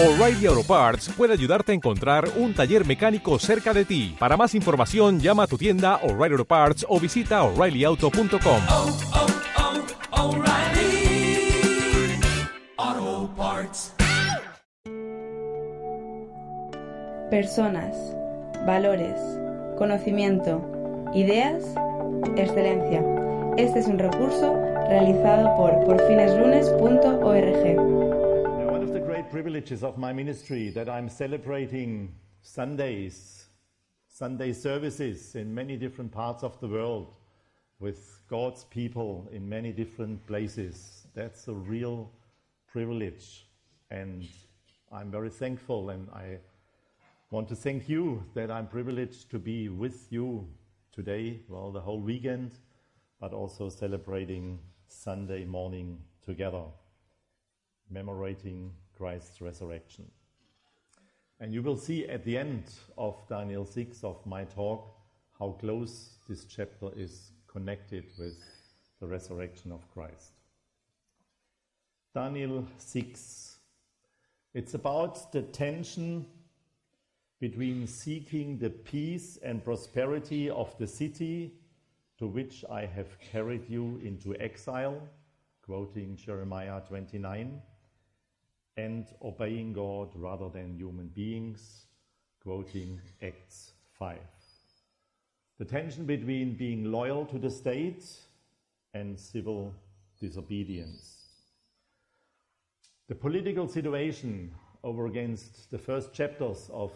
O'Reilly Auto Parts puede ayudarte a encontrar un taller mecánico cerca de ti. Para más información, llama a tu tienda O'Reilly Auto Parts o visita oreillyauto.com. oh, oh, O'Reilly Auto Parts. Personas, valores, conocimiento, ideas, excelencia. Este es un recurso realizado por porfineslunes.org. privileges of my ministry that I'm celebrating Sundays, Sunday services in many different parts of the world with God's people in many different places. That's a real privilege, and I'm very thankful. And I want to thank you that I'm privileged to be with you today, well, the whole weekend, but also celebrating Sunday morning together commemorating Christ's resurrection. And you will see at the end of Daniel 6 of my talk how close this chapter is connected with the resurrection of Christ. Daniel 6. It's about the tension between seeking the peace and prosperity of the city to which I have carried you into exile, quoting Jeremiah 29 and obeying God rather than human beings, quoting Acts 5. The tension between being loyal to the state and civil disobedience. The political situation over against the first chapters of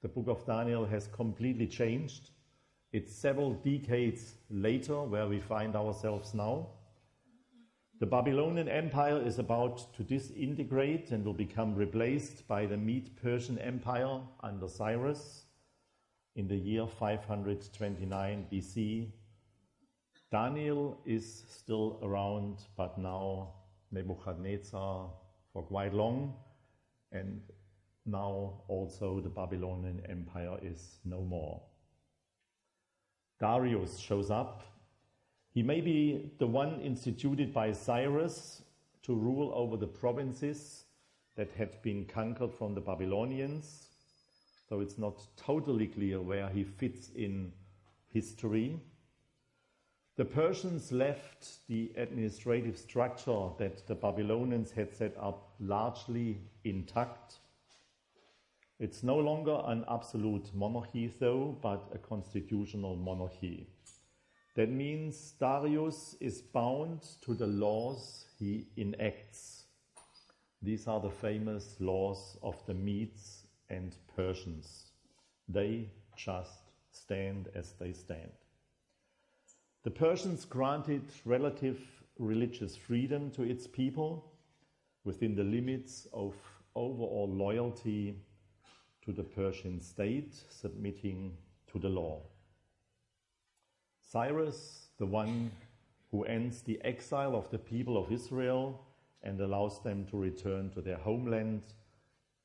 the book of Daniel has completely changed. It's several decades later where we find ourselves now. The Babylonian Empire is about to disintegrate and will become replaced by the Mede Persian Empire under Cyrus in the year 529 BC. Daniel is still around, but now Nebuchadnezzar for quite long, and now also the Babylonian Empire is no more. Darius shows up he may be the one instituted by Cyrus to rule over the provinces that had been conquered from the Babylonians, so it's not totally clear where he fits in history. The Persians left the administrative structure that the Babylonians had set up largely intact. It's no longer an absolute monarchy, though, but a constitutional monarchy. That means Darius is bound to the laws he enacts. These are the famous laws of the Medes and Persians. They just stand as they stand. The Persians granted relative religious freedom to its people within the limits of overall loyalty to the Persian state, submitting to the law. Cyrus, the one who ends the exile of the people of Israel and allows them to return to their homeland,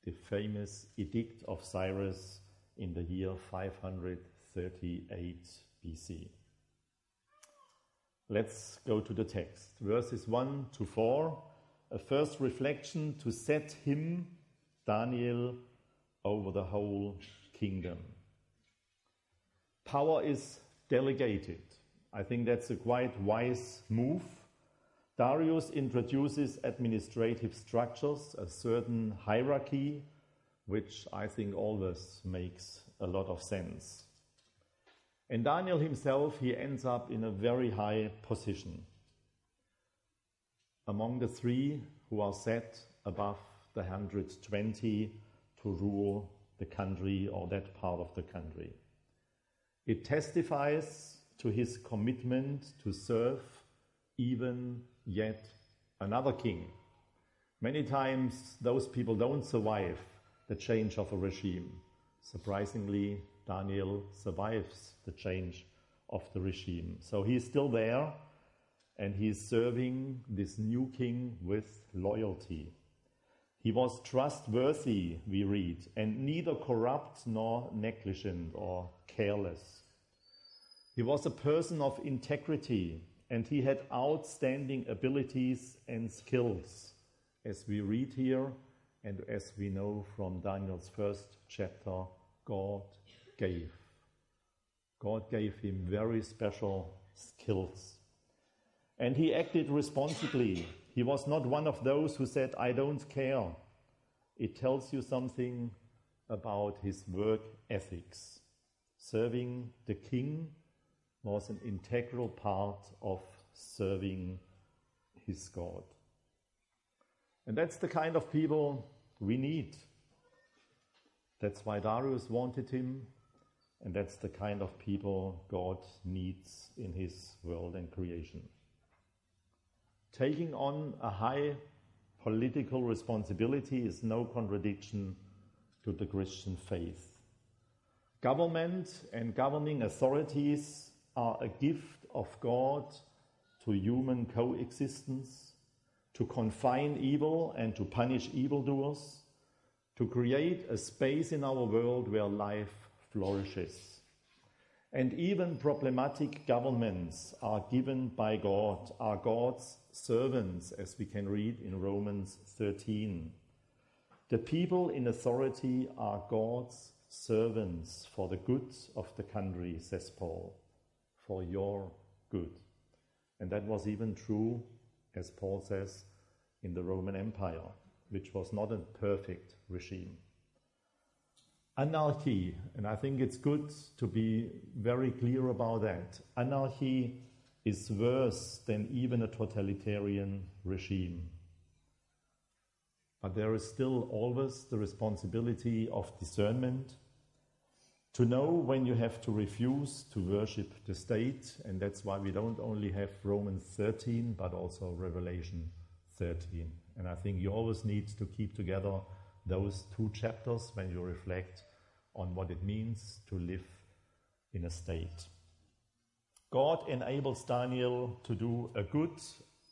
the famous Edict of Cyrus in the year 538 BC. Let's go to the text. Verses 1 to 4, a first reflection to set him, Daniel, over the whole kingdom. Power is delegated. I think that's a quite wise move. Darius introduces administrative structures, a certain hierarchy, which I think always makes a lot of sense. And Daniel himself, he ends up in a very high position among the three who are set above the 120 to rule the country or that part of the country. It testifies to his commitment to serve even yet another king. Many times those people don't survive the change of a regime. Surprisingly, Daniel survives the change of the regime. So he's still there and he's serving this new king with loyalty. He was trustworthy, we read, and neither corrupt nor negligent or careless. He was a person of integrity and he had outstanding abilities and skills, as we read here And as we know from Daniel's first chapter, God gave. God gave him very special skills. And he acted responsibly. He was not one of those who said, I don't care. It tells you something about his work ethics. Serving the king was an integral part of serving his God. And that's the kind of people we need. That's why Darius wanted him, and that's the kind of people God needs in his world and creation. Taking on a high political responsibility is no contradiction to the Christian faith. Government and governing authorities are a gift of God to human coexistence, to confine evil and to punish evildoers, to create a space in our world where life flourishes. And even problematic governments are given by God, are God's servants, as we can read in Romans 13. The people in authority are God's servants for the good of the country, says Paul, for your good. And that was even true, as Paul says, in the Roman Empire, which was not a perfect regime. Anarchy, and I think it's good to be very clear about that. Anarchy is worse than even a totalitarian regime. But there is still always the responsibility of discernment to know when you have to refuse to worship the state, and that's why we don't only have Romans 13, but also Revelation 13. And I think you always need to keep together those two chapters when you reflect on what it means to live in a state. God enables Daniel to do a good,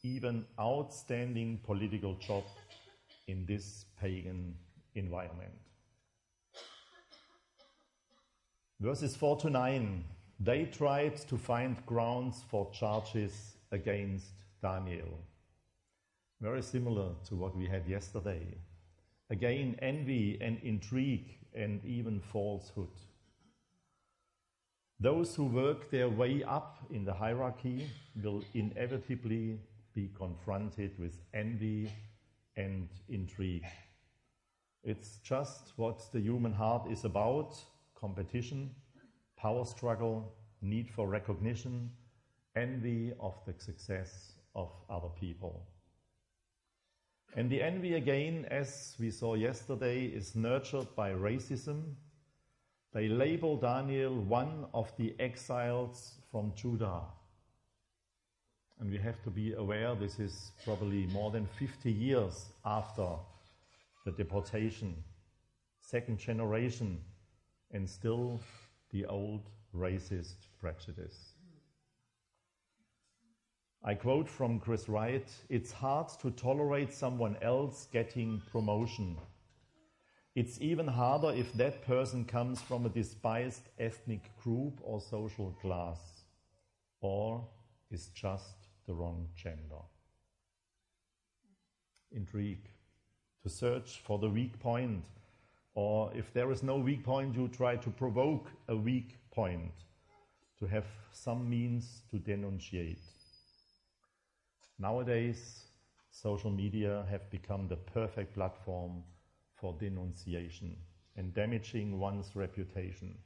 even outstanding political job in this pagan environment. Verses 4 to 9 they tried to find grounds for charges against Daniel. Very similar to what we had yesterday. Again, envy and intrigue and even falsehood. Those who work their way up in the hierarchy will inevitably be confronted with envy and intrigue. It's just what the human heart is about competition, power struggle, need for recognition, envy of the success of other people. And the envy, again, as we saw yesterday, is nurtured by racism. They label Daniel one of the exiles from Judah. And we have to be aware this is probably more than 50 years after the deportation, second generation and still the old racist prejudice. I quote from Chris Wright It's hard to tolerate someone else getting promotion. It's even harder if that person comes from a despised ethnic group or social class, or is just the wrong gender. Intrigue, to search for the weak point or if there is no weak point, you try to provoke a weak point, to have some means to denunciate. Nowadays, social media have become the perfect platform for denunciation and damaging one's reputation,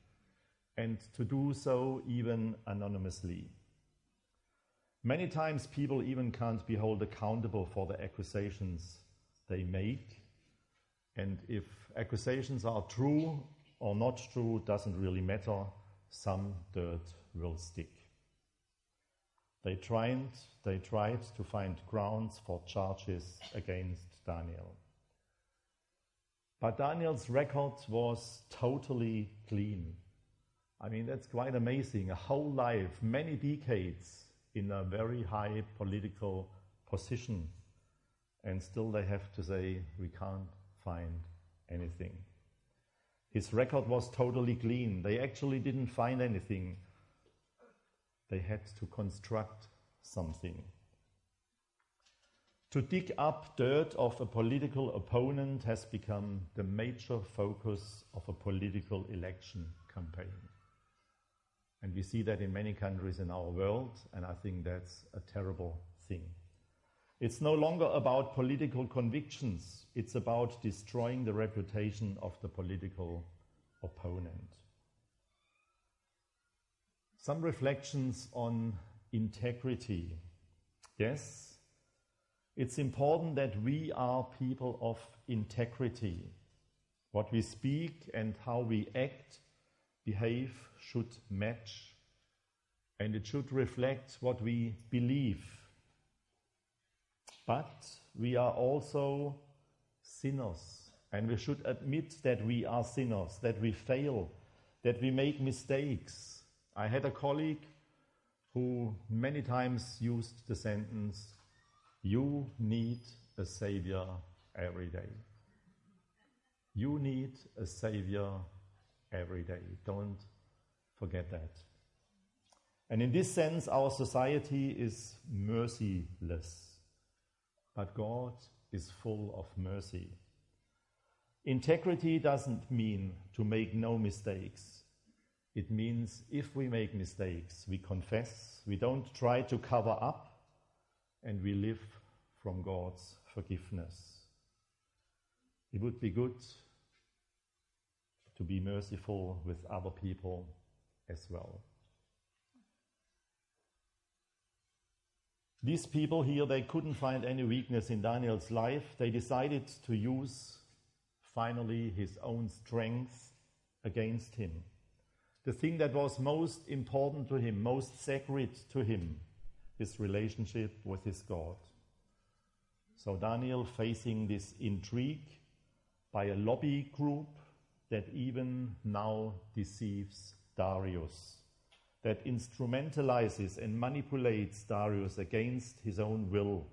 and to do so even anonymously. Many times, people even can't be held accountable for the accusations they make, and if accusations are true or not true doesn't really matter. Some dirt will stick. They tried, they tried to find grounds for charges against Daniel. But Daniel's record was totally clean. I mean, that's quite amazing. A whole life, many decades in a very high political position. And still they have to say, we can't find anything. His record was totally clean. They actually didn't find anything. They had to construct something. To dig up dirt of a political opponent has become the major focus of a political election campaign. And we see that in many countries in our world, and I think that's a terrible thing. It's no longer about political convictions, it's about destroying the reputation of the political opponent. Some reflections on integrity. Yes, it's important that we are people of integrity. What we speak and how we act, behave should match, and it should reflect what we believe. But we are also sinners, and we should admit that we are sinners, that we fail, that we make mistakes. I had a colleague who many times used the sentence, You need a Savior every day. You need a Savior every day. Don't forget that. And in this sense, our society is merciless, but God is full of mercy. Integrity doesn't mean to make no mistakes. It means if we make mistakes, we confess, we don't try to cover up, and we live from God's forgiveness. It would be good to be merciful with other people as well. These people here, they couldn't find any weakness in Daniel's life. They decided to use finally his own strength against him. The thing that was most important to him, most sacred to him, his relationship with his God. So Daniel facing this intrigue by a lobby group that even now deceives Darius, that instrumentalizes and manipulates Darius against his own will,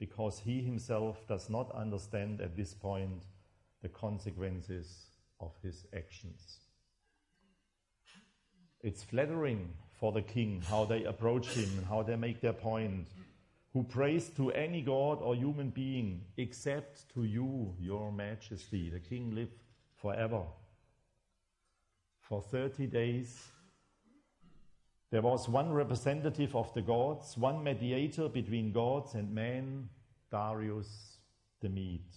because he himself does not understand at this point the consequences of his actions. It's flattering for the king how they approach him and how they make their point. Who prays to any god or human being except to you, your majesty. The king live forever. For 30 days, there was one representative of the gods, one mediator between gods and men, Darius the Mede.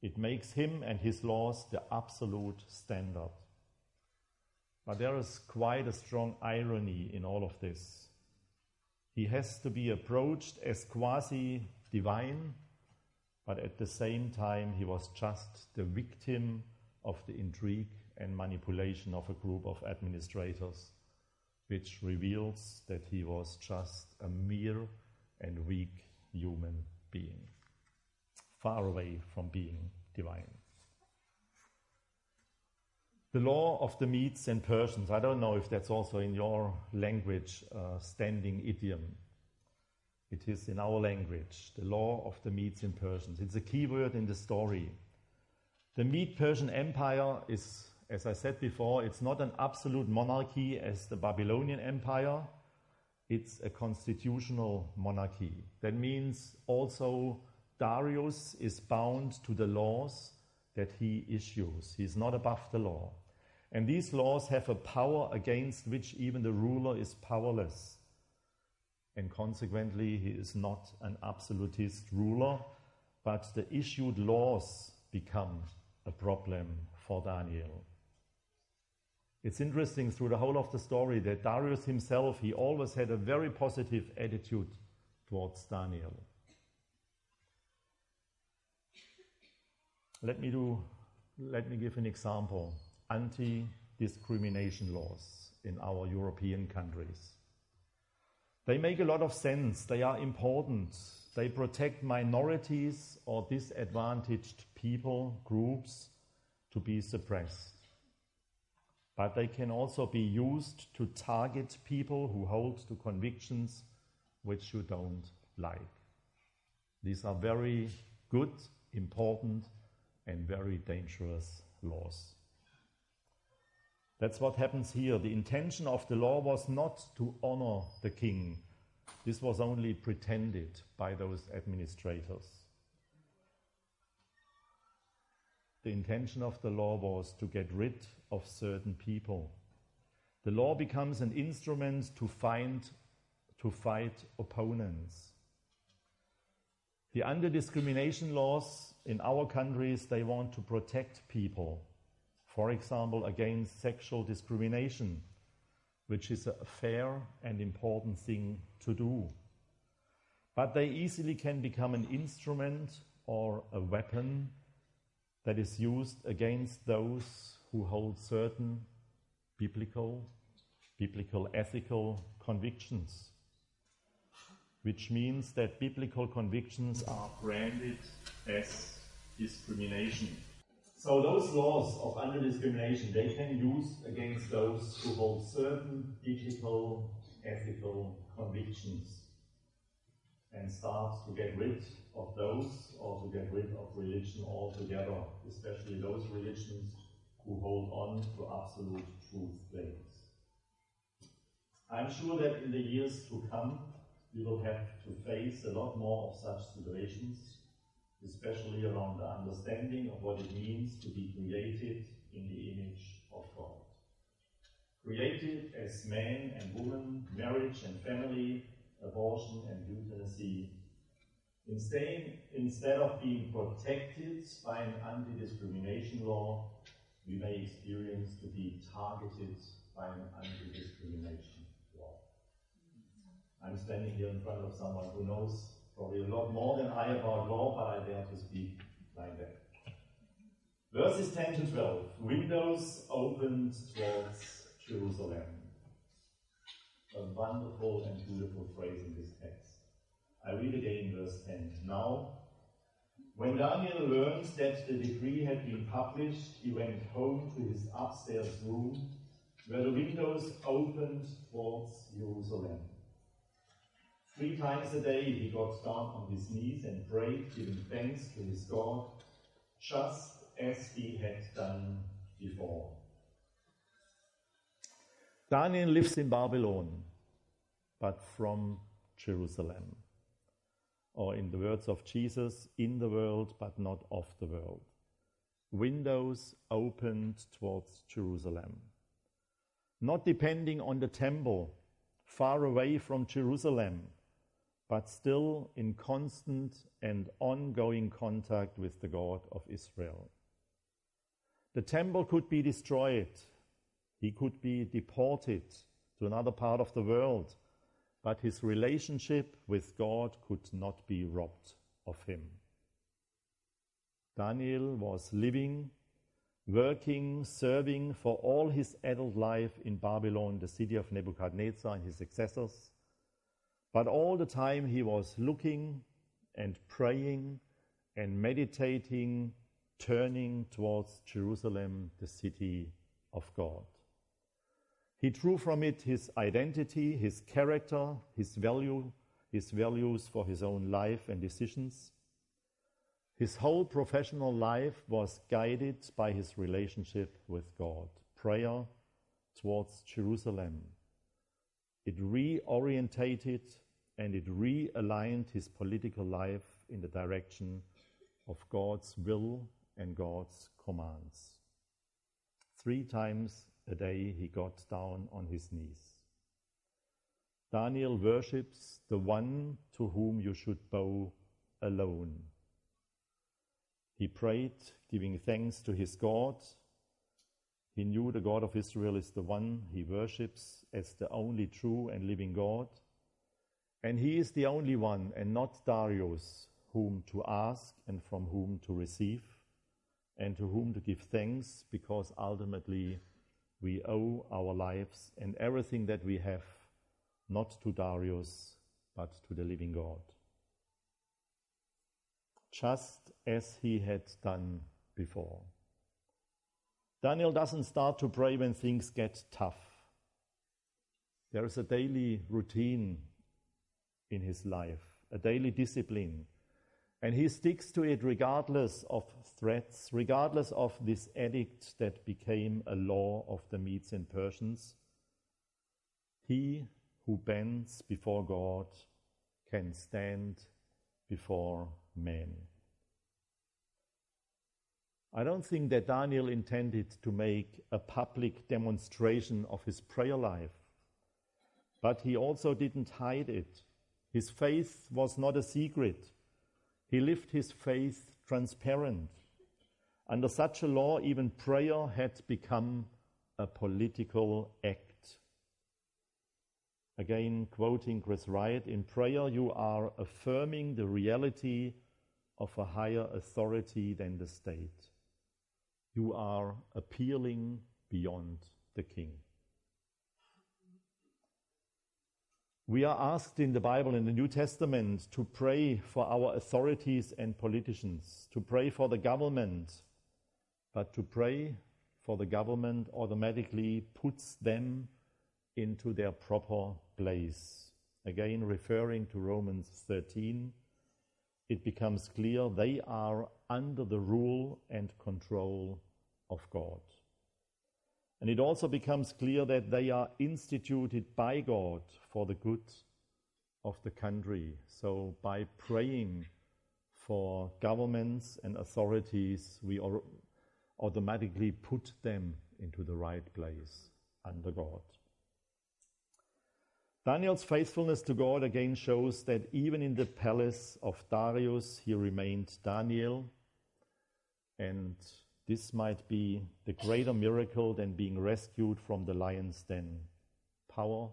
It makes him and his laws the absolute standard. But there is quite a strong irony in all of this. He has to be approached as quasi divine, but at the same time, he was just the victim of the intrigue and manipulation of a group of administrators, which reveals that he was just a mere and weak human being, far away from being divine. The law of the Medes and Persians, I don't know if that's also in your language, uh, standing idiom. It is in our language, the law of the Medes and Persians. It's a key word in the story. The Mede Persian Empire is, as I said before, it's not an absolute monarchy as the Babylonian Empire. It's a constitutional monarchy. That means also Darius is bound to the laws that he issues. He's not above the law. And these laws have a power against which even the ruler is powerless. And consequently, he is not an absolutist ruler, but the issued laws become a problem for Daniel. It's interesting through the whole of the story that Darius himself, he always had a very positive attitude towards Daniel. Let me do let me give an example. Anti-discrimination laws in our European countries. They make a lot of sense. They are important. They protect minorities or disadvantaged people, groups to be suppressed. But they can also be used to target people who hold to convictions which you don't like. These are very good, important, and very dangerous laws. That's what happens here. The intention of the law was not to honor the king, this was only pretended by those administrators. The intention of the law was to get rid of certain people. The law becomes an instrument to find to fight opponents. The anti-discrimination laws in our countries they want to protect people. For example, against sexual discrimination, which is a fair and important thing to do. But they easily can become an instrument or a weapon that is used against those who hold certain biblical, biblical ethical convictions, which means that biblical convictions are branded as discrimination. So those laws of anti-discrimination, they can use against those who hold certain biblical ethical convictions and start to get rid of those or to get rid of religion altogether, especially those religions who hold on to absolute truth claims. I'm sure that in the years to come, we will have to face a lot more of such situations, especially around the understanding of what it means to be created in the image of God. Created as man and woman, marriage and family, abortion and euthanasia. Instead, instead of being protected by an anti-discrimination law, we may experience to be targeted by an anti-discrimination law. I'm standing here in front of someone who knows probably a lot more than I about law, but I dare to speak like that. Verses 10 to 12. Windows opened towards Jerusalem a wonderful and beautiful phrase in this text. I read again verse 10. Now, when Daniel learned that the decree had been published, he went home to his upstairs room where the windows opened towards Jerusalem. Three times a day he got down on his knees and prayed, giving thanks to his God, just as he had done before. Daniel lives in Babylon, but from Jerusalem. Or, in the words of Jesus, in the world, but not of the world. Windows opened towards Jerusalem. Not depending on the temple, far away from Jerusalem, but still in constant and ongoing contact with the God of Israel. The temple could be destroyed, he could be deported to another part of the world, but his relationship with God could not be robbed of him. Daniel was living, working, serving for all his adult life in Babylon, the city of Nebuchadnezzar and his successors. But all the time he was looking and praying and meditating, turning towards Jerusalem, the city of God. He drew from it his identity, his character, his value, his values for his own life and decisions. His whole professional life was guided by his relationship with God, prayer towards Jerusalem. It reorientated and it realigned his political life in the direction of God's will and God's commands. Three times a day he got down on his knees. Daniel worships the one to whom you should bow alone. He prayed, giving thanks to his God. He knew the God of Israel is the one he worships as the only true and living God. And he is the only one, and not Darius, whom to ask and from whom to receive, and to whom to give thanks, because ultimately we owe our lives and everything that we have not to Darius, but to the living God. Just as he had done before. Daniel doesn't start to pray when things get tough. There is a daily routine in his life, a daily discipline and he sticks to it regardless of threats, regardless of this edict that became a law of the Medes and Persians. He who bends before God can stand before men. I don't think that Daniel intended to make a public demonstration of his prayer life, but he also didn't hide it. His faith was not a secret. He lived his faith transparent. Under such a law, even prayer had become a political act. Again, quoting Chris Wright, in prayer you are affirming the reality of a higher authority than the state. You are appealing beyond the king. We are asked in the Bible, in the New Testament, to pray for our authorities and politicians, to pray for the government, but to pray for the government automatically puts them into their proper place. Again, referring to Romans 13, it becomes clear they are under the rule and control of God. And it also becomes clear that they are instituted by God for the good of the country. So, by praying for governments and authorities, we automatically put them into the right place under God. Daniel's faithfulness to God again shows that even in the palace of Darius, he remained Daniel. And this might be the greater miracle than being rescued from the lion's den. Power,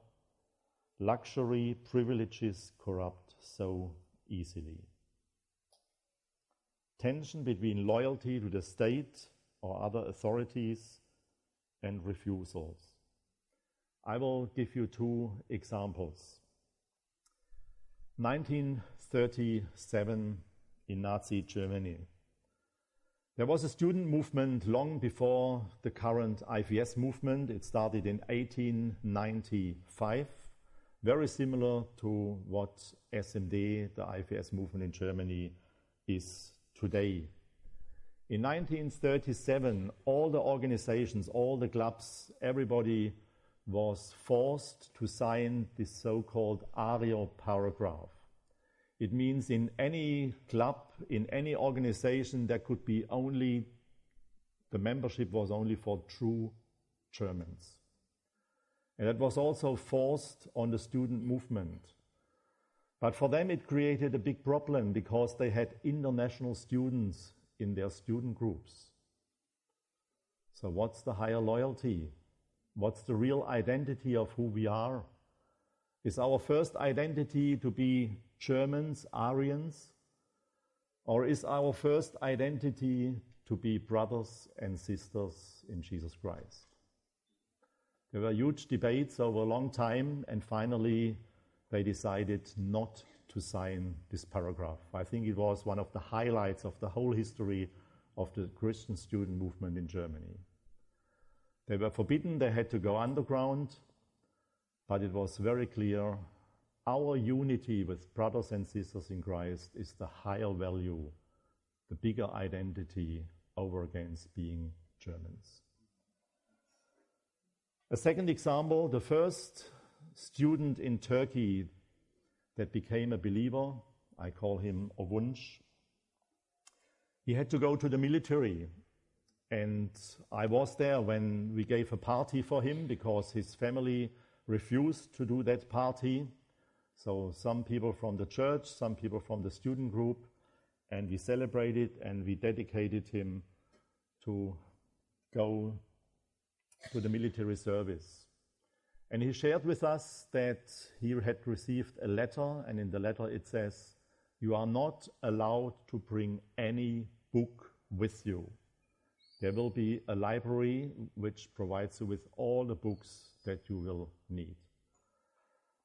luxury, privileges corrupt so easily. Tension between loyalty to the state or other authorities and refusals. I will give you two examples. 1937 in Nazi Germany. There was a student movement long before the current IFES movement. It started in 1895, very similar to what SMD, the IFES movement in Germany, is today. In 1937, all the organizations, all the clubs, everybody was forced to sign this so called Ario paragraph. It means in any club, in any organization, there could be only, the membership was only for true Germans. And that was also forced on the student movement. But for them, it created a big problem because they had international students in their student groups. So, what's the higher loyalty? What's the real identity of who we are? Is our first identity to be Germans, Aryans? Or is our first identity to be brothers and sisters in Jesus Christ? There were huge debates over a long time, and finally they decided not to sign this paragraph. I think it was one of the highlights of the whole history of the Christian student movement in Germany. They were forbidden, they had to go underground, but it was very clear our unity with brothers and sisters in Christ is the higher value, the bigger identity over against being Germans. A second example the first student in Turkey that became a believer, I call him Ovunch. He had to go to the military and I was there when we gave a party for him because his family refused to do that party. So some people from the church, some people from the student group, and we celebrated and we dedicated him to go to the military service. And he shared with us that he had received a letter, and in the letter it says, You are not allowed to bring any book with you. There will be a library which provides you with all the books that you will need.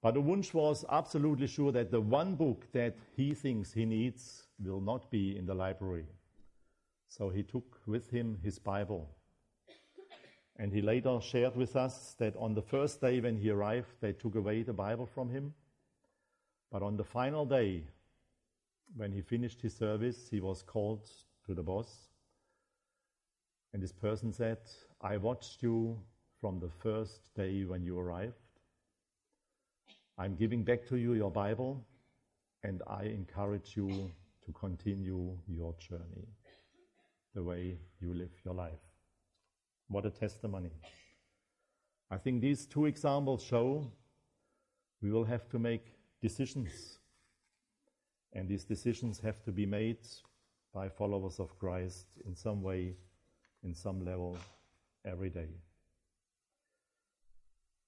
But Ovunch was absolutely sure that the one book that he thinks he needs will not be in the library. So he took with him his Bible. And he later shared with us that on the first day when he arrived, they took away the Bible from him. But on the final day, when he finished his service, he was called to the boss and this person said, I watched you from the first day when you arrived. I'm giving back to you your Bible, and I encourage you to continue your journey, the way you live your life. What a testimony. I think these two examples show we will have to make decisions. And these decisions have to be made by followers of Christ in some way, in some level, every day.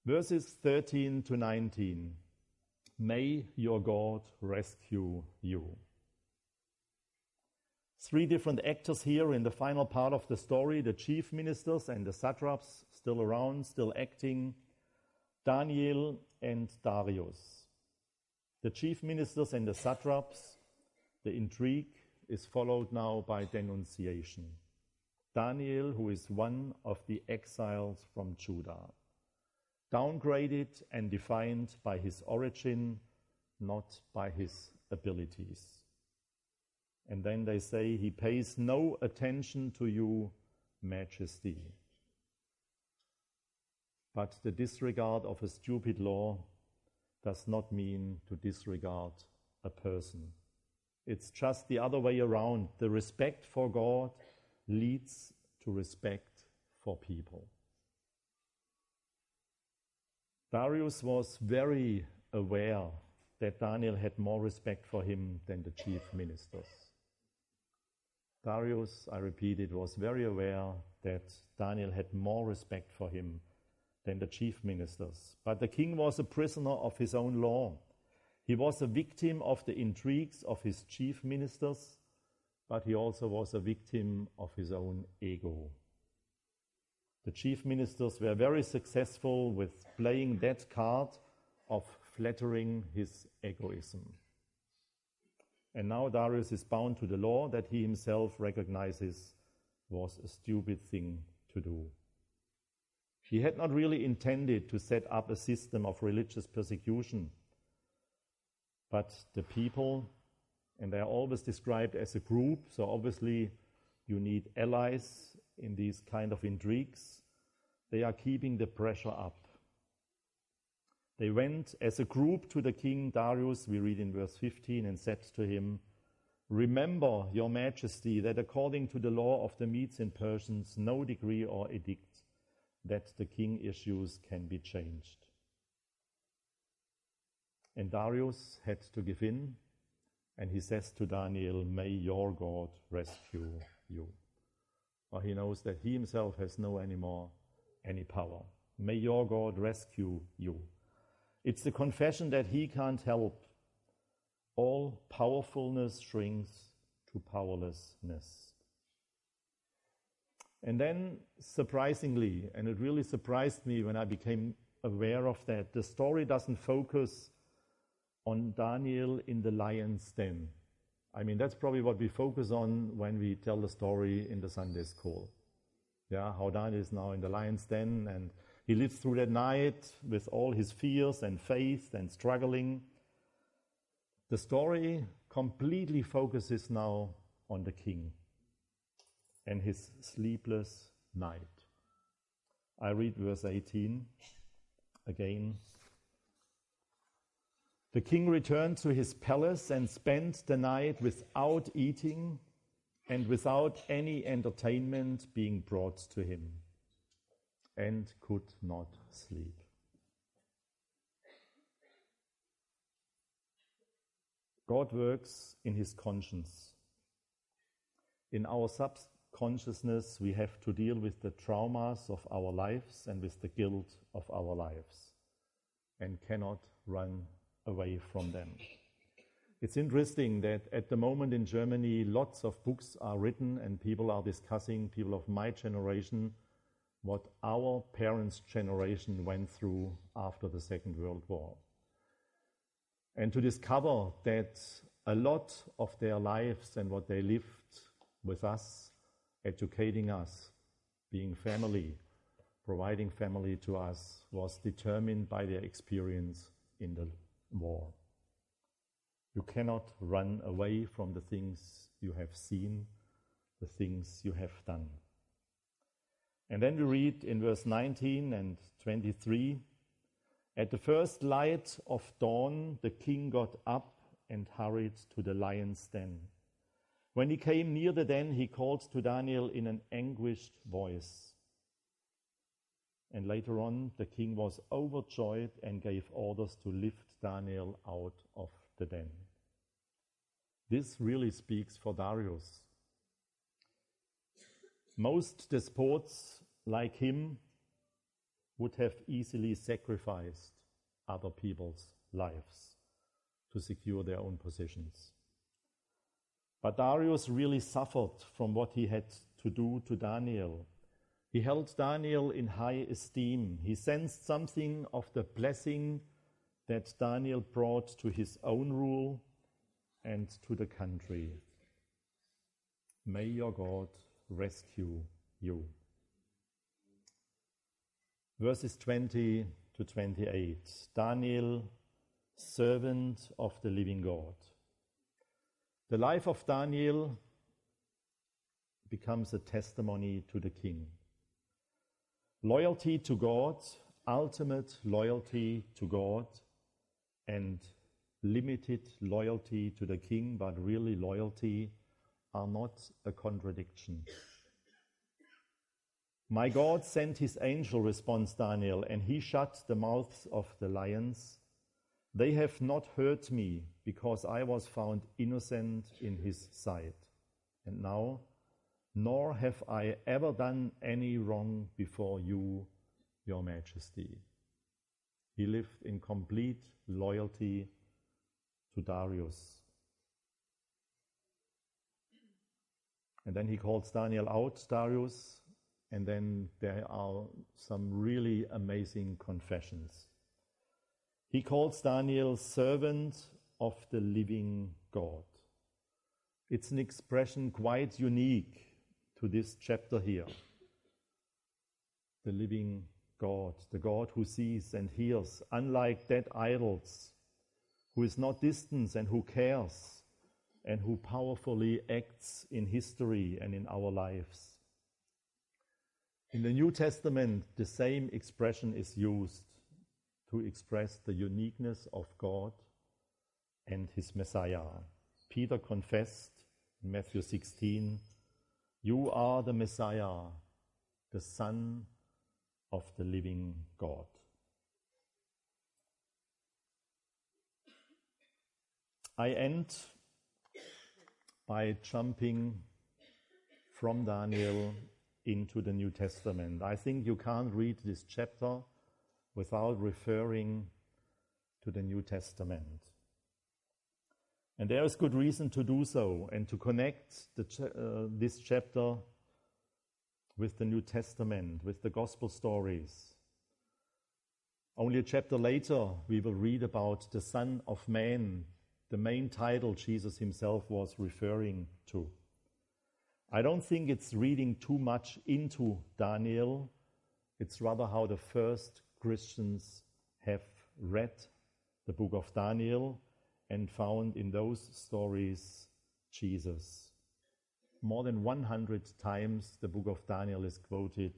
Verses 13 to 19 May your God rescue you. Three different actors here in the final part of the story the chief ministers and the satraps still around, still acting, Daniel and Darius. The chief ministers and the satraps, the intrigue is followed now by denunciation. Daniel, who is one of the exiles from Judah, downgraded and defined by his origin, not by his abilities. And then they say, He pays no attention to you, Majesty. But the disregard of a stupid law does not mean to disregard a person. It's just the other way around. The respect for God leads to respect for people. Darius was very aware that Daniel had more respect for him than the chief ministers. Darius, I repeat it, was very aware that Daniel had more respect for him than the chief ministers. But the king was a prisoner of his own law. He was a victim of the intrigues of his chief ministers, but he also was a victim of his own ego. The chief ministers were very successful with playing that card of flattering his egoism. And now Darius is bound to the law that he himself recognizes was a stupid thing to do. He had not really intended to set up a system of religious persecution, but the people, and they are always described as a group, so obviously you need allies in these kind of intrigues. They are keeping the pressure up. They went as a group to the king Darius, we read in verse 15, and said to him, Remember, your majesty, that according to the law of the Medes and Persians, no decree or edict that the king issues can be changed. And Darius had to give in, and he says to Daniel, May your God rescue you. For he knows that he himself has no anymore any power. May your God rescue you. It's the confession that he can't help. All powerfulness shrinks to powerlessness. And then, surprisingly, and it really surprised me when I became aware of that, the story doesn't focus on Daniel in the lion's den. I mean, that's probably what we focus on when we tell the story in the Sunday school. Yeah, how Daniel is now in the lion's den and he lives through that night with all his fears and faith and struggling. The story completely focuses now on the king and his sleepless night. I read verse 18 again. The king returned to his palace and spent the night without eating and without any entertainment being brought to him, and could not sleep. God works in his conscience. In our subconsciousness, we have to deal with the traumas of our lives and with the guilt of our lives and cannot run away from them. It's interesting that at the moment in Germany, lots of books are written and people are discussing, people of my generation, what our parents' generation went through after the Second World War. And to discover that a lot of their lives and what they lived with us, educating us, being family, providing family to us, was determined by their experience in the war. You cannot run away from the things you have seen, the things you have done. And then we read in verse 19 and 23 At the first light of dawn, the king got up and hurried to the lion's den. When he came near the den, he called to Daniel in an anguished voice. And later on, the king was overjoyed and gave orders to lift Daniel out of the den. This really speaks for Darius. Most despots like him would have easily sacrificed other people's lives to secure their own positions. But Darius really suffered from what he had to do to Daniel. He held Daniel in high esteem. He sensed something of the blessing that Daniel brought to his own rule and to the country. May your God rescue you. Verses 20 to 28. Daniel, servant of the living God. The life of Daniel becomes a testimony to the king. Loyalty to God, ultimate loyalty to God, and limited loyalty to the king, but really loyalty, are not a contradiction. My God sent his angel, responds Daniel, and he shut the mouths of the lions. They have not hurt me because I was found innocent in his sight. And now, nor have I ever done any wrong before you, your majesty. He lived in complete loyalty to Darius. And then he calls Daniel out, Darius, and then there are some really amazing confessions. He calls Daniel servant of the living God. It's an expression quite unique to this chapter here. The living God, the God who sees and hears, unlike dead idols, who is not distant and who cares, and who powerfully acts in history and in our lives. In the New Testament, the same expression is used to express the uniqueness of God and his Messiah. Peter confessed in Matthew 16, You are the Messiah, the Son of the living God. I end by jumping from Daniel into the New Testament. I think you can't read this chapter without referring to the New Testament. And there is good reason to do so and to connect the, uh, this chapter with the New Testament, with the Gospel stories. Only a chapter later, we will read about the Son of Man, the main title Jesus himself was referring to. I don't think it's reading too much into Daniel. It's rather how the first Christians have read the book of Daniel and found in those stories Jesus. More than 100 times the book of Daniel is quoted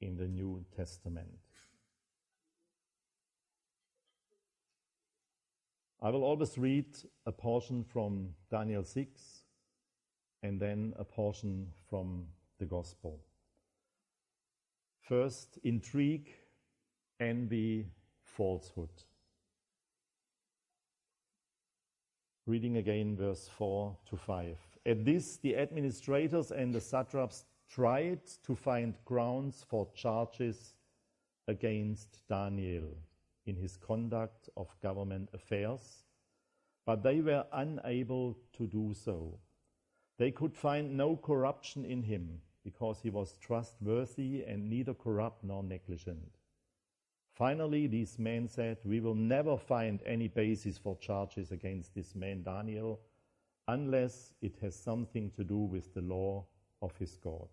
in the New Testament. I will always read a portion from Daniel 6 and then a portion from the Gospel. First, intrigue, envy, falsehood. Reading again verse 4 to 5. At this, the administrators and the satraps tried to find grounds for charges against Daniel in his conduct of government affairs, but they were unable to do so. They could find no corruption in him because he was trustworthy and neither corrupt nor negligent. Finally, these men said, We will never find any basis for charges against this man Daniel unless it has something to do with the law of his God.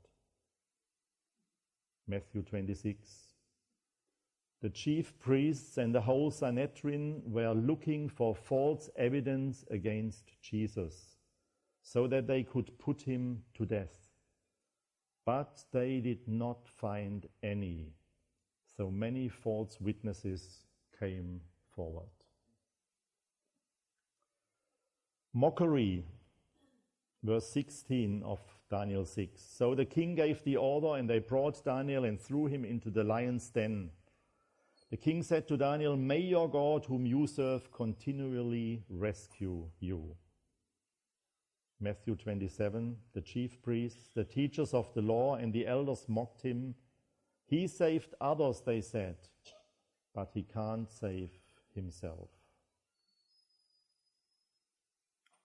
Matthew 26. The chief priests and the whole Sanhedrin were looking for false evidence against Jesus so that they could put him to death. But they did not find any, so many false witnesses came forward. Mockery, verse 16 of Daniel 6. So the king gave the order, and they brought Daniel and threw him into the lion's den. The king said to Daniel, May your God, whom you serve, continually rescue you. Matthew 27 The chief priests, the teachers of the law, and the elders mocked him. He saved others, they said, but he can't save himself.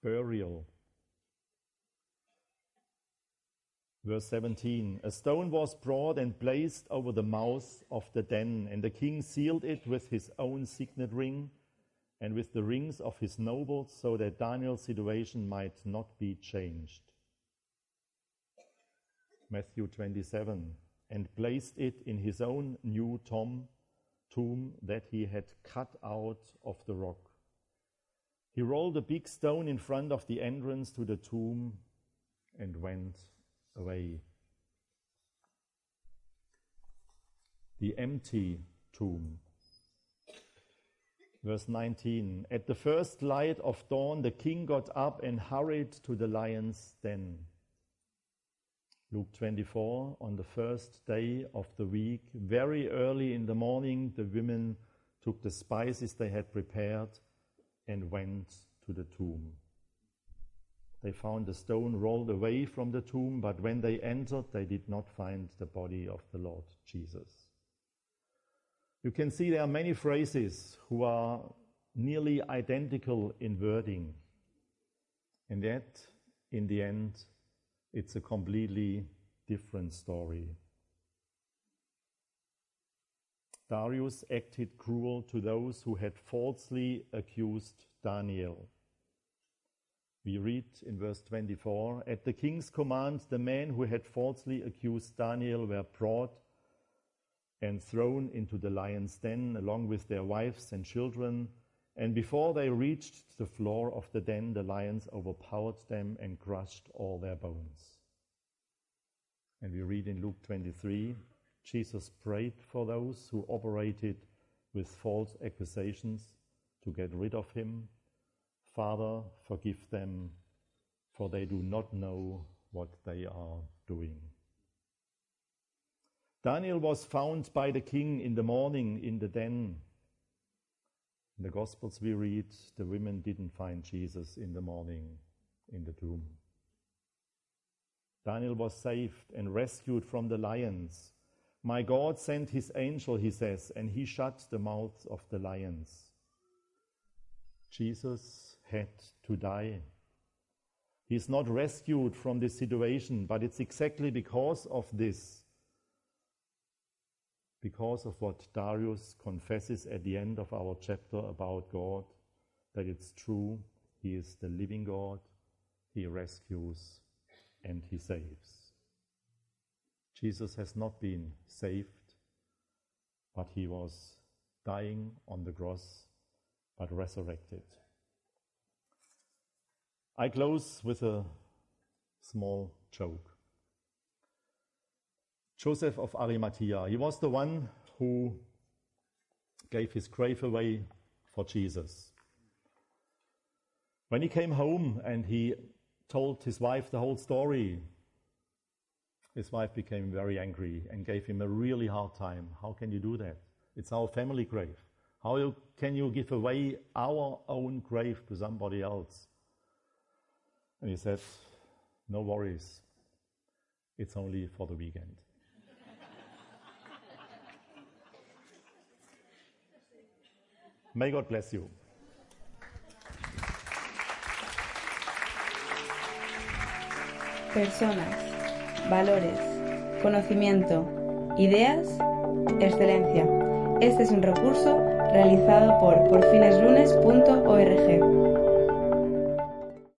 Burial. Verse 17 A stone was brought and placed over the mouth of the den, and the king sealed it with his own signet ring and with the rings of his nobles, so that Daniel's situation might not be changed. Matthew 27 And placed it in his own new tomb, tomb that he had cut out of the rock. He rolled a big stone in front of the entrance to the tomb and went away. The empty tomb. Verse 19 At the first light of dawn, the king got up and hurried to the lion's den. Luke 24 On the first day of the week, very early in the morning, the women took the spices they had prepared and went to the tomb. They found the stone rolled away from the tomb, but when they entered, they did not find the body of the Lord Jesus. You can see there are many phrases who are nearly identical in wording, and yet, in the end, it's a completely different story. Darius acted cruel to those who had falsely accused Daniel. We read in verse 24 At the king's command, the men who had falsely accused Daniel were brought and thrown into the lion's den along with their wives and children. And before they reached the floor of the den, the lions overpowered them and crushed all their bones. And we read in Luke 23 Jesus prayed for those who operated with false accusations to get rid of him. Father, forgive them, for they do not know what they are doing. Daniel was found by the king in the morning in the den. In the Gospels we read the women didn't find Jesus in the morning in the tomb. Daniel was saved and rescued from the lions. My God sent his angel, he says, and he shut the mouths of the lions. Jesus had to die. He's not rescued from this situation, but it's exactly because of this, because of what Darius confesses at the end of our chapter about God, that it's true, He is the living God, He rescues and He saves. Jesus has not been saved, but he was dying on the cross, but resurrected. I close with a small joke. Joseph of Arimathea, he was the one who gave his grave away for Jesus. When he came home and he told his wife the whole story, his wife became very angry and gave him a really hard time. How can you do that? It's our family grave. How can you give away our own grave to somebody else? And he said, No worries. It's only for the weekend. May God bless you. Personas, valores, conocimiento, ideas, excelencia. Este es un recurso realizado por porfineslunes.org.